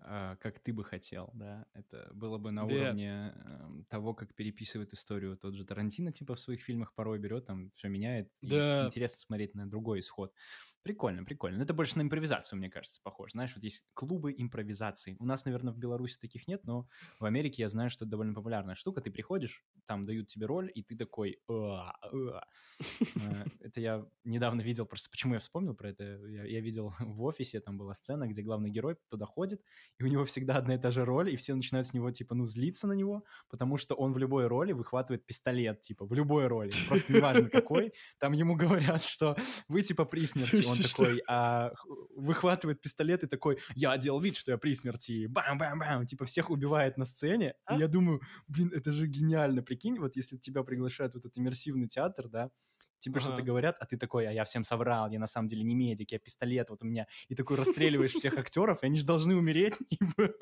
[SPEAKER 2] как ты бы хотел, да. Это было бы на
[SPEAKER 1] Да.
[SPEAKER 2] уровне эм, того, как переписывает историю тот же Тарантино, типа в своих фильмах порой берет, там все меняет. и
[SPEAKER 1] Да.
[SPEAKER 2] интересно смотреть на другой исход. Прикольно, прикольно. Но это больше на импровизацию, мне кажется, похоже. Знаешь, вот есть клубы импровизации. У нас, наверное, в Беларуси таких нет, но в Америке я знаю, что это довольно популярная штука. Ты приходишь, там дают тебе роль, и ты такой... Э, Это я недавно видел, просто почему я вспомнил про это. Я, я видел в офисе, там была сцена, где главный герой туда ходит, и у него всегда одна и та же роль, и все начинают с него, типа, ну, злиться на него, потому что он в любой роли выхватывает пистолет, типа, в любой роли. Просто неважно какой. Там ему говорят, что вы, типа, при смерти. Он такой а, выхватывает пистолет и такой, я делал вид, что я при смерти. Бам-бам-бам. Типа, всех убивает на сцене.
[SPEAKER 1] А?
[SPEAKER 2] И я думаю, блин, это же гениально. Прикинь, вот если тебя приглашают в этот иммерсивный театр, да, тебе что-то
[SPEAKER 1] Ага.
[SPEAKER 2] говорят, а ты такой, а я всем соврал, я на самом деле не медик, я пистолет, вот у меня. И такой расстреливаешь всех актеров, и они же должны умереть, типа.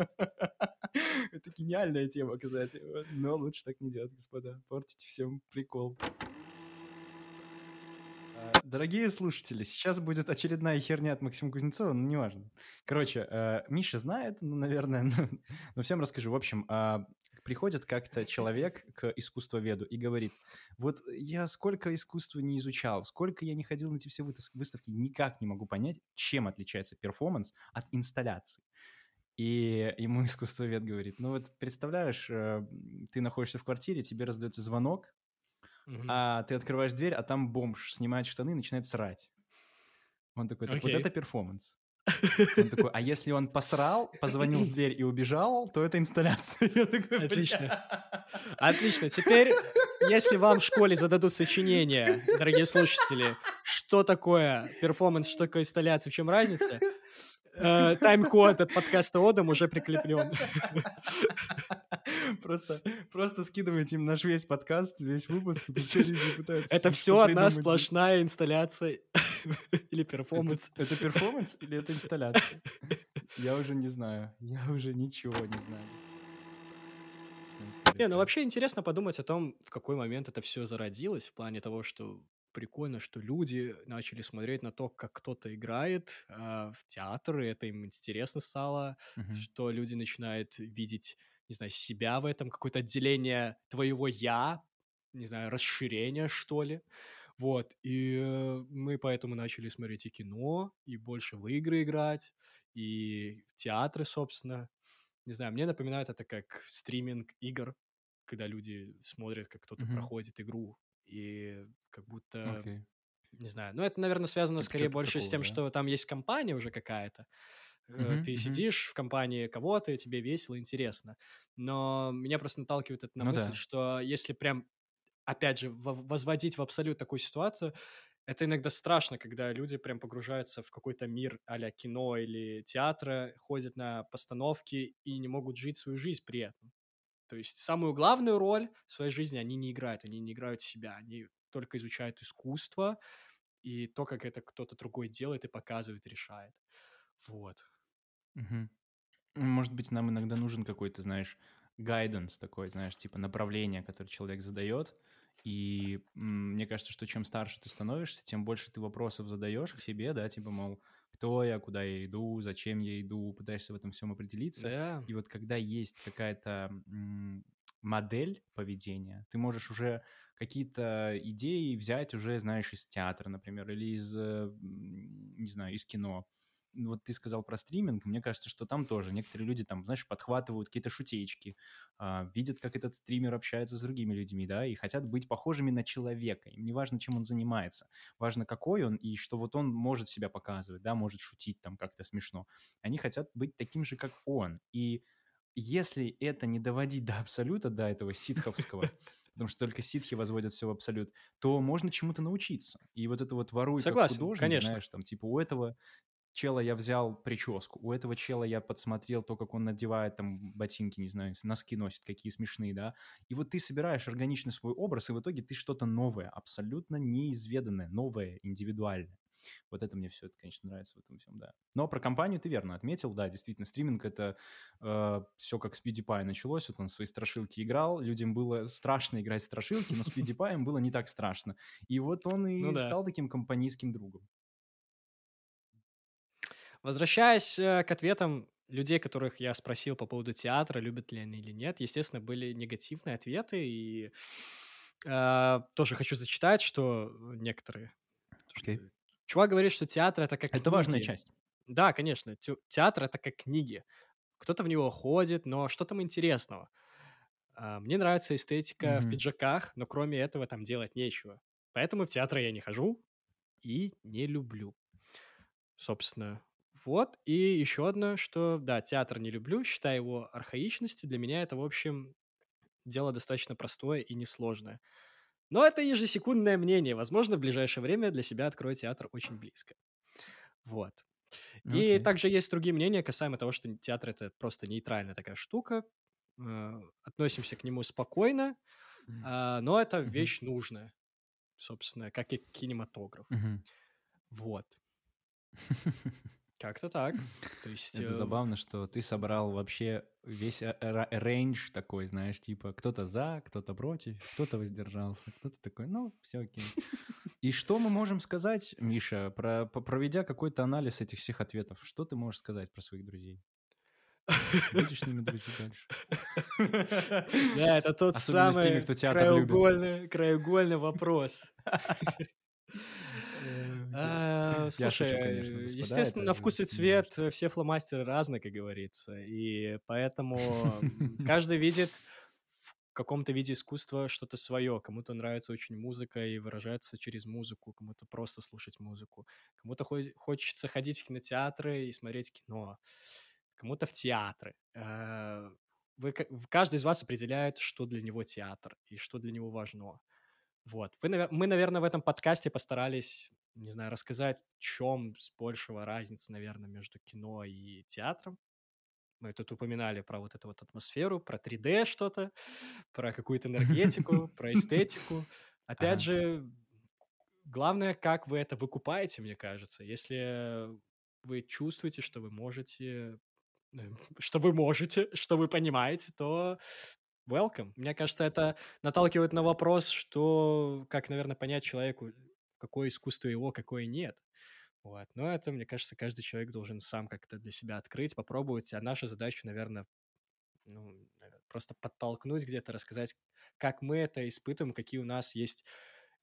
[SPEAKER 2] Это гениальная тема, кстати. Но лучше так не делать, господа. Портите всем прикол. Дорогие слушатели, сейчас будет очередная херня от Максима Кузнецова, но неважно. Короче, э, Миша знает, ну, наверное, но, всем расскажу. В общем, а, приходит как-то человек к искусствоведу и говорит, вот я сколько искусства не изучал, сколько я не ходил на эти все выставки, никак не могу понять, чем отличается перформанс от инсталляции. И ему искусствовед говорит, ну вот представляешь, э, ты находишься в квартире, тебе раздается звонок,
[SPEAKER 1] Мгм.
[SPEAKER 2] а ты открываешь дверь, а там бомж снимает штаны и начинает срать. Он такой, так вот
[SPEAKER 1] Окей.
[SPEAKER 2] это перформанс. Он такой, а если он посрал, позвонил в дверь и убежал, то это инсталляция. Я такой.
[SPEAKER 1] Отлично. Отлично. Теперь, если вам в школе зададут сочинение, дорогие слушатели, что такое перформанс, что такое инсталляция, в чем разница, э, тайм-код от подкаста Одам уже прикреплен.
[SPEAKER 2] Просто, просто скидывайте им наш весь подкаст, весь выпуск,
[SPEAKER 1] Это все одна сплошная инсталляция или перформанс.
[SPEAKER 2] Это, это перформанс или это инсталляция? Я уже не знаю. Я уже ничего не знаю.
[SPEAKER 1] Не, ну вообще интересно подумать о том, в какой момент это все зародилось, в плане того, что прикольно, что люди начали смотреть на то, как кто-то играет а, в театр, и это им интересно стало,
[SPEAKER 2] Мгм.
[SPEAKER 1] что люди начинают видеть, не знаю, себя в этом, какое-то отделение твоего «я», не знаю, расширение, что ли. Вот, и э, мы поэтому начали смотреть и кино, и больше в игры играть, и в театры, собственно. Не знаю, мне напоминает это как стриминг игр, когда люди смотрят, как кто-то
[SPEAKER 2] Мгм.
[SPEAKER 1] проходит игру, и как будто
[SPEAKER 2] Окей.
[SPEAKER 1] не знаю. Ну, это, наверное, связано
[SPEAKER 2] Типа
[SPEAKER 1] скорее больше с
[SPEAKER 2] такого,
[SPEAKER 1] тем,
[SPEAKER 2] да?
[SPEAKER 1] что там есть компания уже какая-то.
[SPEAKER 2] Мгм,
[SPEAKER 1] Ты
[SPEAKER 2] мгм.
[SPEAKER 1] сидишь в компании кого-то, и тебе весело, интересно. Но меня просто наталкивает это на
[SPEAKER 2] Ну
[SPEAKER 1] мысль,
[SPEAKER 2] да.
[SPEAKER 1] что если прям, опять же, во- возводить в абсолют такую ситуацию, это иногда страшно, когда люди прям погружаются в какой-то мир а кино или театра, ходят на постановки и не могут жить свою жизнь при этом. То есть самую главную роль в своей жизни они не играют, они не играют себя, они только изучают искусство и то, как это кто-то другой делает и показывает, решает. Вот.
[SPEAKER 2] Мгм. Может быть, нам иногда нужен какой-то, знаешь, гайденс такой, знаешь, типа направление, которое человек задает. И м, мне кажется, что чем старше ты становишься, тем больше ты вопросов задаешь к себе, да, типа, мол, кто я, куда я иду, зачем я иду, пытаешься в этом всем определиться.
[SPEAKER 1] Да.
[SPEAKER 2] И вот когда есть какая-то м, модель поведения, ты можешь уже какие-то идеи взять уже, знаешь, из театра, например, или из, э, м, не знаю, из кино. Вот ты сказал про стриминг, мне кажется, что там тоже некоторые люди там, знаешь, подхватывают какие-то шутеечки, а, видят, как этот стример общается с другими людьми, да, и хотят быть похожими на человека. Им не важно, чем он занимается, важно, какой он, и что вот он может себя показывать, да, может шутить там как-то смешно. Они хотят быть таким же, как он. И если это не доводить до абсолюта, до этого ситховского, потому что только ситхи возводят все в абсолют, то можно чему-то научиться. И вот это вот воруй
[SPEAKER 1] Согласен,
[SPEAKER 2] как художник,
[SPEAKER 1] конечно.
[SPEAKER 2] знаешь, там, типа, у этого чела я взял прическу, у этого чела я подсмотрел то, как он надевает там ботинки, не знаю, носки носит, какие смешные, да. И вот ты собираешь органичный свой образ, и в итоге ты что-то новое, абсолютно неизведанное, новое, индивидуальное. Вот это мне все это, конечно, нравится в этом всем, да. Но про компанию ты верно отметил, да, действительно, стриминг это все как с PewDiePie началось, вот он свои страшилки играл, людям было страшно играть в страшилки, но с PewDiePie было не так страшно. И вот он и
[SPEAKER 1] Ну да.
[SPEAKER 2] стал таким компанийским другом.
[SPEAKER 1] Возвращаясь э, к ответам людей, которых я спросил по поводу театра, любят ли они или нет, естественно, были негативные ответы, и э, тоже хочу зачитать, что некоторые... что
[SPEAKER 2] Окей.
[SPEAKER 1] Чувак говорит, что театр это как
[SPEAKER 2] Это важная
[SPEAKER 1] книги.
[SPEAKER 2] часть.
[SPEAKER 1] Да, конечно, театр это как книги. Кто-то в него ходит, но что там интересного? А, Мне нравится эстетика в
[SPEAKER 2] Мгм.
[SPEAKER 1] пиджаках, но кроме этого там делать нечего. Поэтому в театры я не хожу и не люблю. Собственно, вот. И еще одно, что, да, театр не люблю, считаю его архаичностью. Для меня это, в общем, дело достаточно простое и несложное. Но это ежесекундное мнение. Возможно, в ближайшее время для себя открою театр очень близко. Вот. И
[SPEAKER 2] Окей.
[SPEAKER 1] также есть другие мнения касаемо того, что театр это просто нейтральная такая штука. Э, Относимся к нему спокойно, а, но это вещь нужная, собственно, как и кинематограф.
[SPEAKER 2] Мгм.
[SPEAKER 1] Вот. Как-то так. То есть...
[SPEAKER 2] Это
[SPEAKER 1] э,
[SPEAKER 2] забавно, что ты собрал вообще весь э- рейндж такой, знаешь, типа кто-то за, кто-то против, кто-то воздержался, кто-то такой, ну, все окей. И что мы можем сказать, Миша, про, проведя какой-то анализ этих всех ответов, что ты можешь сказать про своих друзей? Будешь с ними дружить дальше?
[SPEAKER 1] Да, это тот самый краеугольный вопрос.
[SPEAKER 2] Э,
[SPEAKER 1] Слушай, естественно, на вкус и цвет все фломастеры разные, как говорится, и поэтому каждый видит в каком-то виде искусства что-то свое. Кому-то нравится очень музыка и выражается через музыку, кому-то просто слушать музыку, кому-то хо- хочется ходить в кинотеатры и смотреть кино, кому-то в театры. Э, Вы, каждый из вас определяет, что для него театр и что для него важно. Вот. Вы, мы, наверное, в этом подкасте постарались, не знаю, рассказать, в чем с большего разница, наверное, между кино и театром. Мы тут упоминали про вот эту вот атмосферу, про 3D что-то, про какую-то энергетику, про эстетику. Опять же, главное, как вы это выкупаете, мне кажется. Если вы чувствуете, что вы можете, э, что вы можете, что вы понимаете, то welcome. Мне кажется, это наталкивает на вопрос, что, как, наверное, понять человеку, какое искусство его, какое нет. Вот. Но это, мне кажется, каждый человек должен сам как-то для себя открыть, попробовать. А наша задача, наверное, ну, навер- просто подтолкнуть где-то, рассказать, как мы это испытываем, какие у нас есть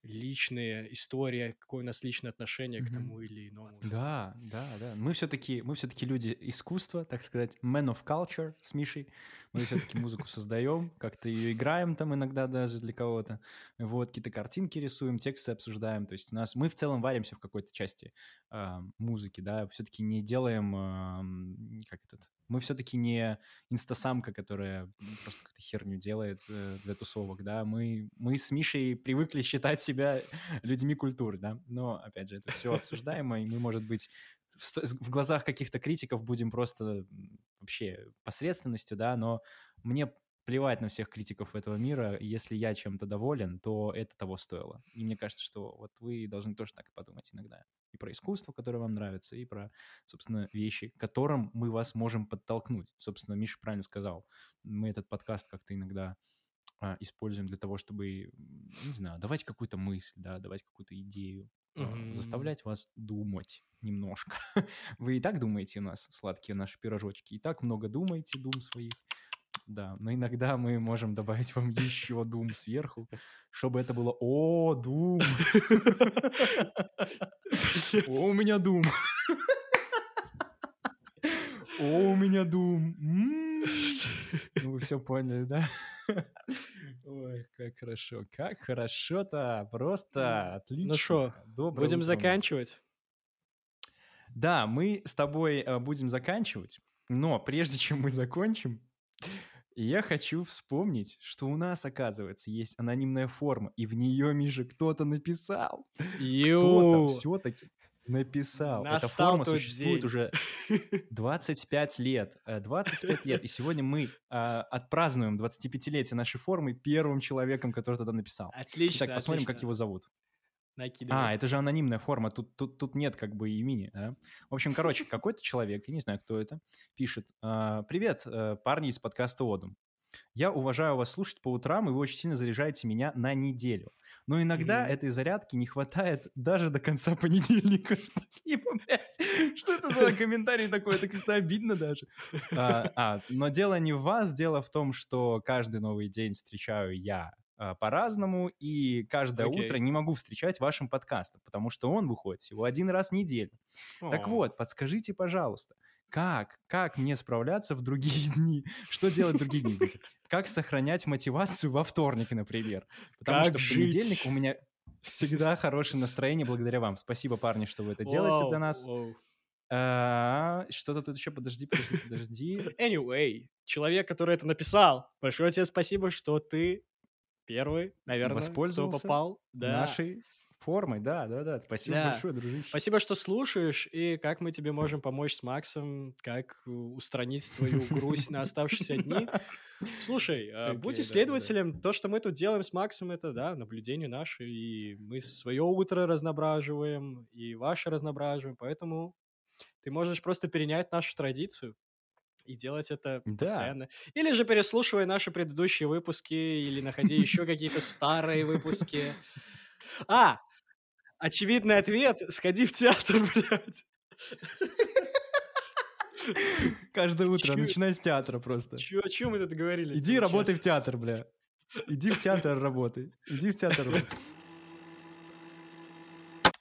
[SPEAKER 1] личные истории, какое у нас личное отношение к
[SPEAKER 2] Мгм.
[SPEAKER 1] тому или иному.
[SPEAKER 2] Да, да, да. Мы все-таки, мы все-таки люди искусства, так сказать, man of culture с Мишей. Мы все-таки музыку создаем, как-то ее играем там иногда даже для кого-то. Вот, какие-то картинки рисуем, тексты обсуждаем. То есть у нас, мы в целом варимся в какой-то части а, музыки, да, все-таки не делаем, ам, как этот, Мы все-таки не инстасамка, которая просто какую-то херню делает э, для тусовок, да. Мы, мы с Мишей привыкли считать себя людьми культуры, да. Но, опять же, это все обсуждаемо, и мы, может быть, в, глазах каких-то критиков будем просто вообще посредственностью, да, но мне плевать на всех критиков этого мира. Если я чем-то доволен, то это того стоило. И мне кажется, что вот вы должны тоже так подумать иногда. И про искусство, которое вам нравится, и про, собственно, вещи, которым мы вас можем подтолкнуть. Собственно, Миша правильно сказал. Мы этот подкаст как-то иногда а, используем для того, чтобы, не знаю, давать какую-то мысль, да, давать какую-то идею,
[SPEAKER 1] Мгм.
[SPEAKER 2] заставлять вас думать немножко. Вы и так думаете у нас, сладкие наши пирожочки, и так много думаете, дум своих. Да, но иногда мы можем добавить вам еще дум сверху, чтобы это было «О, дум! О, у меня дум! О, у меня! М. Ну, вы все поняли, да? Ой, как хорошо, как хорошо-то, просто отлично.
[SPEAKER 1] Ну что, будем заканчивать?
[SPEAKER 2] да, мы с тобой э, будем заканчивать, но прежде чем мы закончим, я хочу вспомнить, что у нас, оказывается, есть анонимная форма, и в нее, Миша, кто-то написал. Кто-то все-таки написал. Эта
[SPEAKER 1] Настал
[SPEAKER 2] форма
[SPEAKER 1] тот
[SPEAKER 2] существует
[SPEAKER 1] день.
[SPEAKER 2] уже 25 лет. э, 25 лет. И сегодня мы а, отпразднуем 25-летие нашей формы первым человеком, который тогда написал.
[SPEAKER 1] Отлично,
[SPEAKER 2] Итак, посмотрим, как
[SPEAKER 1] отлично.
[SPEAKER 2] его зовут.
[SPEAKER 1] Накидывай.
[SPEAKER 2] А, это же анонимная форма, тут, тут, тут нет как бы имени, да? В общем, короче, какой-то человек, я не знаю, кто это, пишет, а, «Привет, э, парни из подкаста «Одум». Я уважаю вас слушать по утрам, и вы очень сильно заряжаете меня на неделю. Но иногда
[SPEAKER 1] Мгм.
[SPEAKER 2] этой зарядки не хватает даже до конца понедельника. Спасибо, блядь. Что это за комментарий такой? Это как-то обидно даже. А, а, но дело не в вас, дело в том, что каждый новый день встречаю я по-разному, и каждое
[SPEAKER 1] Окей.
[SPEAKER 2] утро не могу встречать вашим подкастом, потому что он выходит всего один раз в неделю. Так
[SPEAKER 1] О.
[SPEAKER 2] вот, подскажите, пожалуйста, как, как мне справляться в другие дни? Что делать в другие дни? Как сохранять мотивацию во вторник, например? Потому что в понедельник у меня всегда хорошее настроение благодаря вам. Спасибо, парни, что вы это делаете для нас. А, Что-то тут еще, подожди, подожди, подожди.
[SPEAKER 1] Anyway, человек, который это написал, большое тебе спасибо, что ты первый, наверное, кто
[SPEAKER 2] Воспользовался
[SPEAKER 1] попал. Да.
[SPEAKER 2] Нашей формой, да, да, да. Спасибо
[SPEAKER 1] Да.
[SPEAKER 2] большое, дружище.
[SPEAKER 1] Спасибо, что слушаешь, и как мы тебе можем помочь с Максом, как устранить твою грусть на оставшиеся дни. Слушай,
[SPEAKER 2] Окей,
[SPEAKER 1] будь исследователем. То, что мы тут делаем с Максом, это, да, наблюдение наше, и мы свое утро разноображиваем, и ваше разноображиваем, поэтому ты можешь просто перенять нашу традицию и делать это
[SPEAKER 2] Да.
[SPEAKER 1] постоянно. Или же переслушивай наши предыдущие выпуски, или находи еще какие-то старые выпуски. А, очевидный ответ — сходи в театр, блядь.
[SPEAKER 2] Каждое утро,
[SPEAKER 1] Чё-
[SPEAKER 2] начиная с театра просто.
[SPEAKER 1] Чё, о чем мы тут говорили?
[SPEAKER 2] Иди работай в театр, бля. Иди в театр работай. Иди в театр работай.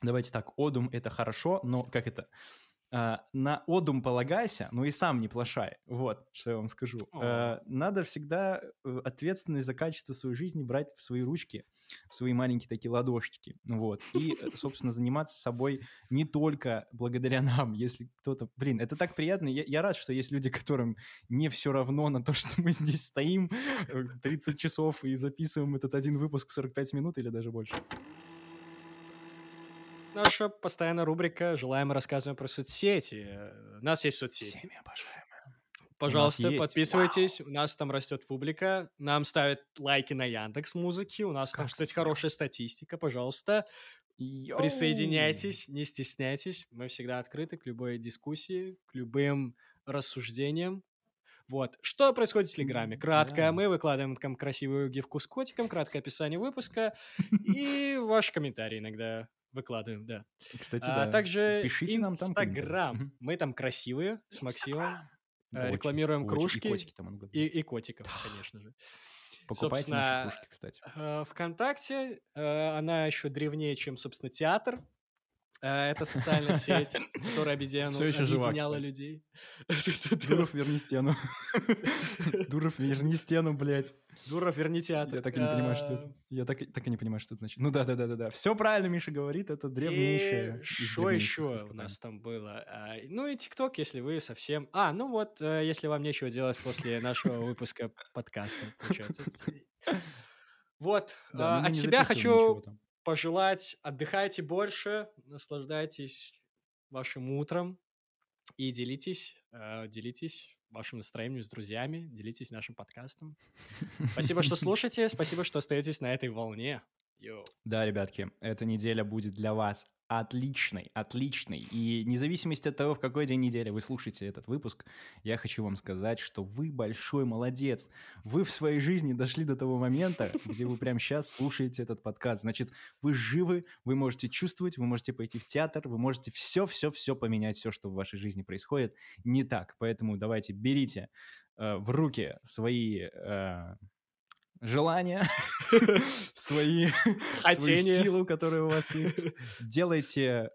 [SPEAKER 2] Давайте так, одум это хорошо, но как это? А, на одум полагайся, но и сам не плашай. Вот, что я вам скажу. А, надо всегда э, ответственность за качество своей жизни брать в свои ручки, в свои маленькие такие ладошечки. Вот. И, э, собственно, заниматься собой не только благодаря нам, если кто-то... Блин, это так приятно. Я, я рад, что есть люди, которым не все равно на то, что мы здесь стоим э, 30 часов и записываем этот один выпуск в 45 минут или даже больше.
[SPEAKER 1] Наша постоянная рубрика «Желаем и рассказываем про соцсети». У нас есть соцсети.
[SPEAKER 2] Всеми обожаемые.
[SPEAKER 1] Пожалуйста,
[SPEAKER 2] есть.
[SPEAKER 1] подписывайтесь. У нас там растет публика. Нам ставят лайки на Яндекс Музыки. У нас там,
[SPEAKER 2] Каждый
[SPEAKER 1] кстати,
[SPEAKER 2] день.
[SPEAKER 1] хорошая статистика. Пожалуйста,
[SPEAKER 2] Йоу!
[SPEAKER 1] присоединяйтесь, не стесняйтесь. Мы всегда открыты к любой дискуссии, к любым рассуждениям. Вот. Что происходит в Телеграме? Кратко.
[SPEAKER 2] да.
[SPEAKER 1] Мы выкладываем там красивую гифку с котиком, краткое описание выпуска и ваши комментарии иногда выкладываем, да.
[SPEAKER 2] Кстати,
[SPEAKER 1] А
[SPEAKER 2] да.
[SPEAKER 1] также
[SPEAKER 2] Пишите нам там.
[SPEAKER 1] Инстаграм. Мы там красивые, с Максимом.
[SPEAKER 2] Да,
[SPEAKER 1] э,
[SPEAKER 2] очень,
[SPEAKER 1] рекламируем
[SPEAKER 2] очень.
[SPEAKER 1] кружки
[SPEAKER 2] И котики там.
[SPEAKER 1] И, и котиков, конечно же.
[SPEAKER 2] Покупайте
[SPEAKER 1] собственно,
[SPEAKER 2] наши кружки, кстати.
[SPEAKER 1] Э, ВКонтакте э, она еще древнее, чем, собственно, театр. Э, Это социальная сеть, которая объединяла,
[SPEAKER 2] ещё жива,
[SPEAKER 1] объединяла людей.
[SPEAKER 2] Дуров, верни стену. Дуров, верни стену, блядь.
[SPEAKER 1] Дуров, верни театр.
[SPEAKER 2] Я так и не понимаю, что это. Я так, и- так и не понимаю, что это значит. Ну да, да, да, да, да. Все правильно Миша говорит, это древнейшее.
[SPEAKER 1] Что еще у нас там было? А, Ну и ТикТок, если вы совсем... А, ну вот, э, если вам нечего делать после нашего выпуска подкаста, получается. Вот,
[SPEAKER 2] Да,
[SPEAKER 1] а, от себя хочу. Пожелать, отдыхайте больше, наслаждайтесь вашим утром и делитесь, э, делитесь вашим настроением с друзьями, делитесь нашим подкастом. Спасибо, что слушаете, спасибо, что остаетесь на этой волне. Йоу.
[SPEAKER 2] Да, ребятки, эта неделя будет для вас отличной, отличной. И вне зависимости от того, в какой день недели вы слушаете этот выпуск, я хочу вам сказать, что вы большой молодец. Вы в своей жизни дошли до того момента, где вы прямо сейчас слушаете этот подкаст. Значит, вы живы, вы можете чувствовать, вы можете пойти в театр, вы можете все-все-все поменять, все, что в вашей жизни происходит, не так. Поэтому давайте берите э, в руки свои э, желания, свои, свою силу, которая у вас есть. Делайте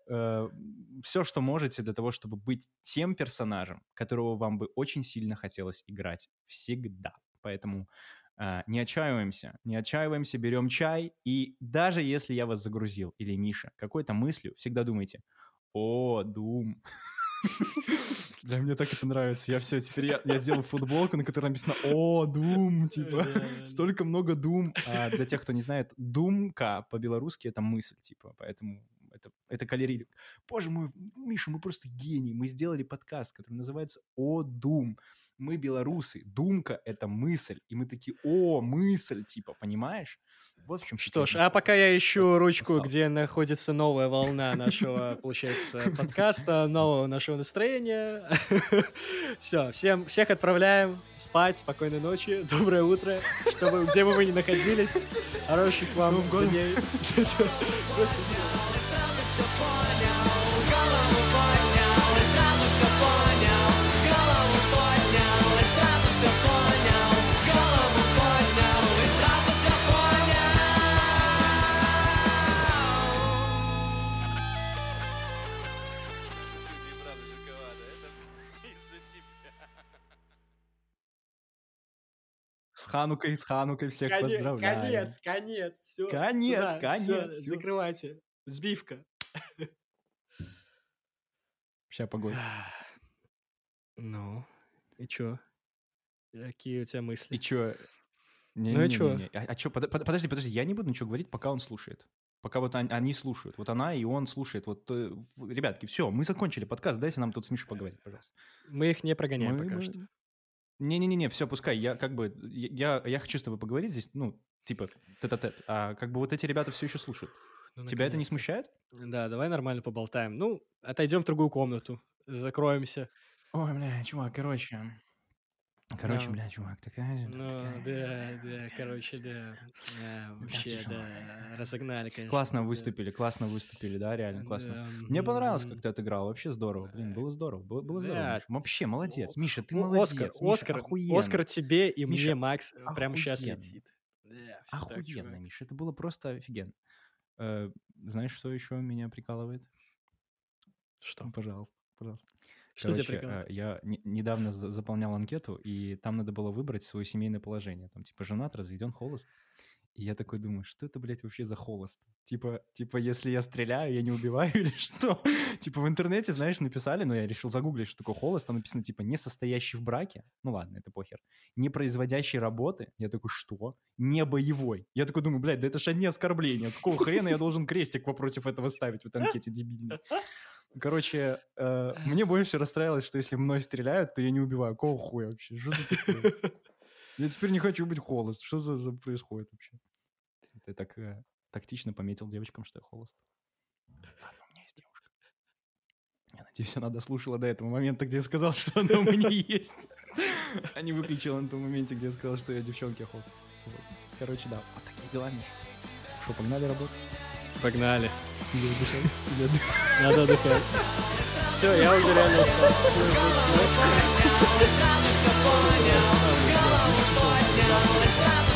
[SPEAKER 2] все, что можете для того, чтобы быть тем персонажем, которого вам бы очень сильно хотелось играть всегда. Поэтому э, не отчаиваемся, не отчаиваемся, берем чай, и даже если я вас загрузил, или Миша, какой-то мыслью, всегда думайте, о, Дум. Для мне так это нравится. Я все, теперь я, я сделал футболку, на которой написано «О, Дум», типа, столько много Дум. А для тех, кто не знает, Думка по-белорусски — это мысль, типа, поэтому это, это калерий. Боже мой, Миша, мы просто гений. Мы сделали подкаст, который называется «О, Дум». Мы белорусы. Думка — это мысль. И мы такие «О, мысль», типа, понимаешь? Вот в чем
[SPEAKER 1] Что ж, а пока я ищу ручку, где находится новая волна нашего, получается, подкаста, нового нашего настроения. Все, всем, всех отправляем спать, спокойной ночи, доброе утро, чтобы, где бы вы ни находились, хороших вам дней. Просто
[SPEAKER 3] все
[SPEAKER 2] Ханукой, с Ханукой всех
[SPEAKER 1] Коне-
[SPEAKER 2] поздравляю.
[SPEAKER 1] Конец, конец, все.
[SPEAKER 2] Конец, конец, всё.
[SPEAKER 1] закрывайте. Сбивка.
[SPEAKER 2] Сейчас погода.
[SPEAKER 1] Ну, и чё? Какие у тебя мысли?
[SPEAKER 2] И чё? Не,
[SPEAKER 1] Ну и
[SPEAKER 2] не, не,
[SPEAKER 1] чё?
[SPEAKER 2] не, не. А, а чё, под- под- подожди, подожди, я не буду ничего говорить, пока он слушает. Пока вот он- они слушают. Вот она и он слушает. Вот, э, ребятки, все, мы закончили подкаст. Дайте нам тут с Мишей поговорить, пожалуйста.
[SPEAKER 1] Мы их не прогоняем
[SPEAKER 2] Мы-
[SPEAKER 1] пока
[SPEAKER 2] мы-
[SPEAKER 1] что.
[SPEAKER 2] Не-не-не, все, пускай. Я как бы, я, я хочу с тобой поговорить здесь, ну, типа, тет-а-тет. А как бы вот эти ребята все еще слушают.
[SPEAKER 1] Ну,
[SPEAKER 2] Тебя это не смущает?
[SPEAKER 1] Да, давай нормально поболтаем. Ну, отойдем в другую комнату, закроемся.
[SPEAKER 2] Ой, бля, чувак, короче. Короче,
[SPEAKER 1] Да.
[SPEAKER 2] бля, чувак, такая...
[SPEAKER 1] Ну, да, да, короче, да. Да, вообще,
[SPEAKER 2] тяжело.
[SPEAKER 1] да, разогнали, конечно.
[SPEAKER 2] Классно
[SPEAKER 1] да.
[SPEAKER 2] выступили, классно выступили, да, реально классно.
[SPEAKER 1] Да,
[SPEAKER 2] Мне понравилось, как ты отыграл. Вообще здорово. Блин, было здорово. Было, было здорово.
[SPEAKER 1] Да.
[SPEAKER 2] Миша. Вообще, молодец. Миша, ты молодец.
[SPEAKER 1] Оскар,
[SPEAKER 2] Миша,
[SPEAKER 1] Оскар,
[SPEAKER 2] охуенно.
[SPEAKER 1] Оскар тебе и
[SPEAKER 2] Миша,
[SPEAKER 1] мне, Макс, э, прямо сейчас
[SPEAKER 2] охуенно.
[SPEAKER 1] летит. Да, так,
[SPEAKER 2] Охуенно,
[SPEAKER 1] чувак.
[SPEAKER 2] Миша. Это было просто офигенно. Э, знаешь, что еще меня прикалывает?
[SPEAKER 1] Что?
[SPEAKER 2] Пожалуйста, пожалуйста.
[SPEAKER 1] Что
[SPEAKER 2] Короче,
[SPEAKER 1] прикалывает?
[SPEAKER 2] э, я не- недавно за- заполнял анкету, и там надо было выбрать свое семейное положение. Там, типа, женат, разведен, холост. И я такой думаю, что это, блядь, вообще за холост? Типа, типа, если я стреляю, я не убиваю или что? Типа, в интернете, знаешь, написали, но я решил загуглить, что такое холост. Там написано, типа, не состоящий в браке. Ну ладно, это похер. Не производящий работы. Я такой, что? Не боевой. Я такой думаю, блядь, да это же одни оскорбления. Какого хрена я должен крестик против этого ставить в этой анкете дебильной? Короче, э, мне больше расстраивалось, что если мной стреляют, то я не убиваю. Какого хуя вообще? Что за такое? Я теперь не хочу быть холост. Что за, за происходит вообще? Ты так э, тактично пометил девочкам, что я холост. Ладно, у меня есть девушка. Я надеюсь, она дослушала до этого момента, где я сказал, что она у меня есть. А не выключила на том моменте, где я сказал, что я девчонки, а холост. Вот. Короче, да. Вот такие дела, Миш. Что, погнали работать?
[SPEAKER 1] Погнали.
[SPEAKER 2] Отдыхать?
[SPEAKER 1] Надо отдыхать. Все, я уже реально устал.
[SPEAKER 3] Сразу все понял, голову поднял, и сразу